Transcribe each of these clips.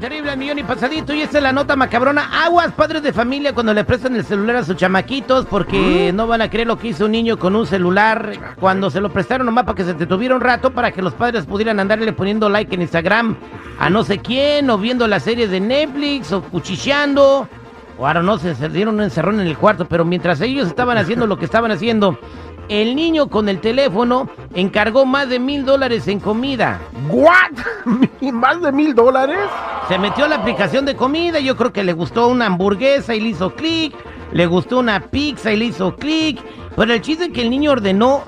Terrible al millón y pasadito y esta es la nota macabrona. Aguas, padres de familia, cuando le prestan el celular a sus chamaquitos porque no van a creer lo que hizo un niño con un celular cuando se lo prestaron nomás para que se detuviera un rato para que los padres pudieran andarle poniendo like en Instagram a no sé quién o viendo la serie de Netflix o cuchicheando. O ahora no, se dieron un encerrón en el cuarto, pero mientras ellos estaban haciendo lo que estaban haciendo, el niño con el teléfono encargó más de mil dólares en comida. ¿What? ¿Más de mil dólares? Se metió a la aplicación de comida, yo creo que le gustó una hamburguesa y le hizo clic, le gustó una pizza y le hizo clic, pero el chiste es que el niño ordenó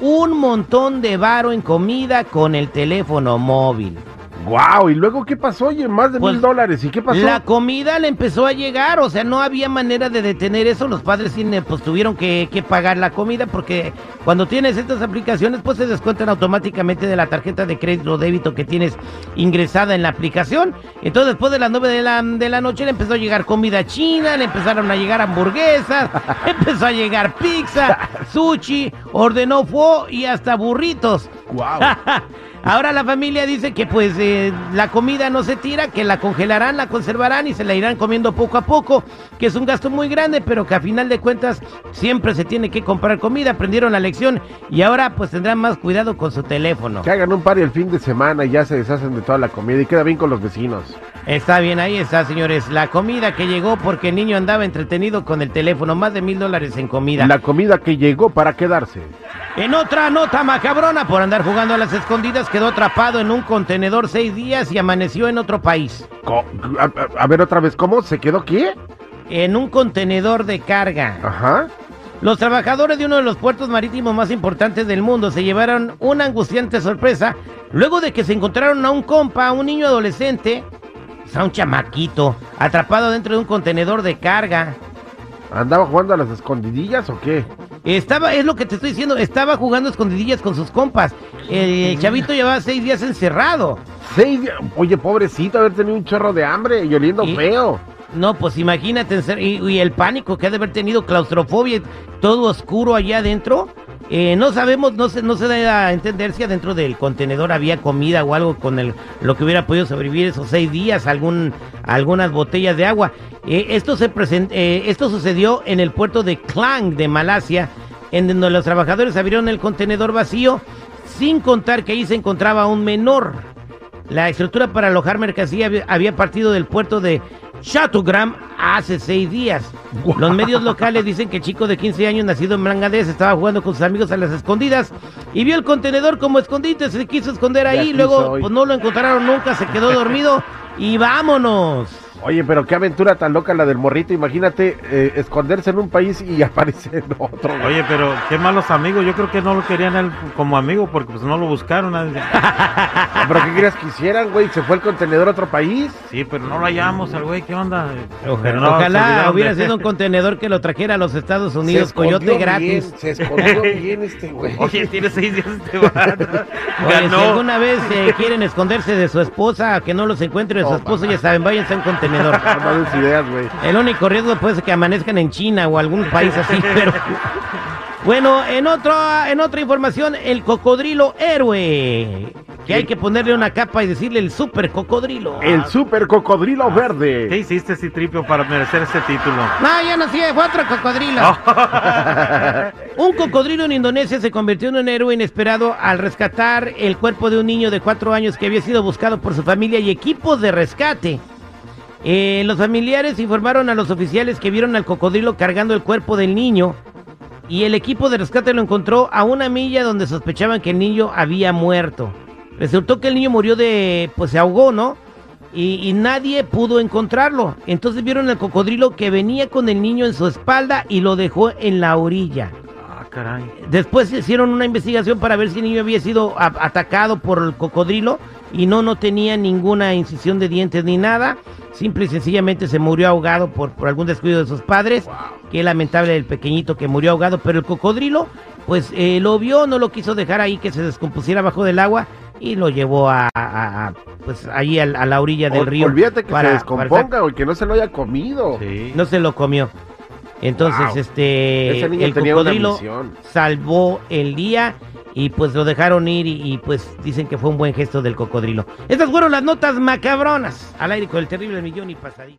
un montón de varo en comida con el teléfono móvil. Wow, ¿y luego qué pasó? Oye, más de Pues, mil dólares. ¿Y qué pasó? La comida le empezó a llegar, o sea, no había manera de detener eso. Los padres sí, pues tuvieron que, que pagar la comida porque cuando tienes estas aplicaciones, pues se descuentan automáticamente de la tarjeta de crédito o débito que tienes ingresada en la aplicación. Entonces, después de las 9 de la, de la noche, le empezó a llegar comida china, le empezaron a llegar hamburguesas, empezó a llegar pizza, sushi, ordenó pho y hasta burritos. Wow. Ahora la familia dice que pues eh, la comida no se tira, que la congelarán, la conservarán y se la irán comiendo poco a poco, que es un gasto muy grande, pero que a final de cuentas siempre se tiene que comprar comida, aprendieron la lección y ahora pues tendrán más cuidado con su teléfono. Que hagan un par el fin de semana y ya se deshacen de toda la comida y queda bien con los vecinos. Está bien, ahí está señores, la comida que llegó porque el niño andaba entretenido con el teléfono, más de mil dólares en comida. La comida que llegó para quedarse. En otra nota macabrona, por andar jugando a las escondidas, quedó atrapado en un contenedor seis días y amaneció en otro país. Co- A, a- a ver otra vez, ¿cómo? ¿Se quedó qué? En un contenedor de carga. Ajá. Los trabajadores de uno de los puertos marítimos más importantes del mundo se llevaron una angustiante sorpresa luego de que se encontraron a un compa, a un niño adolescente, sea, un chamaquito, atrapado dentro de un contenedor de carga. ¿Andaba jugando a las escondidillas o qué? Estaba, es lo que te estoy diciendo, estaba jugando escondidillas con sus compas. El chavito llevaba seis días encerrado. Seis días. Oye, pobrecito, haber tenido un chorro de hambre y oliendo Y- feo. No, pues imagínate, y, el pánico que ha de haber tenido, claustrofobia, todo oscuro allá adentro. Eh, no sabemos, no se, no se da a entender si adentro del contenedor había comida o algo con el, lo que hubiera podido sobrevivir esos seis días, algún, algunas botellas de agua. Eh, esto, se presen- eh, esto sucedió en el puerto de Klang de Malasia, en donde los trabajadores abrieron el contenedor vacío, sin contar que ahí se encontraba un menor. La estructura para alojar mercancía había partido del puerto de Chateaugram hace seis días. Los medios locales dicen que el chico de 15 años, nacido en Bangladesh, estaba jugando con sus amigos a las escondidas y vio el contenedor como escondite, se quiso esconder De ahí, luego pues no lo encontraron nunca, se quedó dormido y vámonos. Oye, pero qué aventura tan loca la del morrito. Imagínate eh, esconderse en un país y aparecer en otro. Oye, pero qué malos amigos. Yo creo que no lo querían a él como amigo porque pues no lo buscaron. ¿Pero qué querías que hicieran, güey? ¿Se fue el contenedor a otro país? Sí, pero no lo hallamos al güey. ¿Qué onda? Ojalá, no, ojalá hubiera sido un contenedor que lo trajera a los Estados Unidos, Se escondió coyote bien, gratis. se escondió bien este güey. Oye, tiene seis días este vato. Oye, si alguna vez eh, quieren esconderse de su esposa, que no los encuentre de su papá. ya saben, váyanse a un contenedor. No des ideas, güey. El único riesgo puede ser que amanezcan en China o algún país así, pero... Bueno, en, otro, en otra información, el cocodrilo héroe. Que hay que ponerle una capa y decirle el super cocodrilo. El super cocodrilo ¿Qué verde. hiciste, Citripio, para merecer ese título? No, yo no sé, fue otro cocodrilo. Un cocodrilo en Indonesia se convirtió en un héroe inesperado al rescatar el cuerpo de un niño de cuatro años que había sido buscado por su familia y equipos de rescate. Eh, los familiares informaron a los oficiales que vieron al cocodrilo cargando el cuerpo del niño y el equipo de rescate lo encontró a una milla donde sospechaban que el niño había muerto. Resultó que el niño murió de, pues se ahogó, ¿no? y, y nadie pudo encontrarlo. Entonces vieron al cocodrilo que venía con el niño en su espalda y lo dejó en la orilla. Ah, caray. Después hicieron una investigación para ver si el niño había sido atacado por el cocodrilo y no, no tenía ninguna incisión de dientes ni nada. Simple y sencillamente se murió ahogado por, por algún descuido de sus padres. Qué lamentable el pequeñito que murió ahogado, pero el cocodrilo, pues eh, lo vio, no lo quiso dejar ahí que se descompusiera bajo del agua y lo llevó a, a- a, pues ahí a, a la orilla del Ol- río. Olvídate que para- se para descomponga o que no se lo haya comido. Sí. no se lo comió. Entonces, Wow. este, Ese niño el tenía una cocodrilo salvó el día y pues lo dejaron ir y, pues dicen que fue un buen gesto del cocodrilo. Estas fueron las notas macabronas al aire con el terrible millón y pasadito.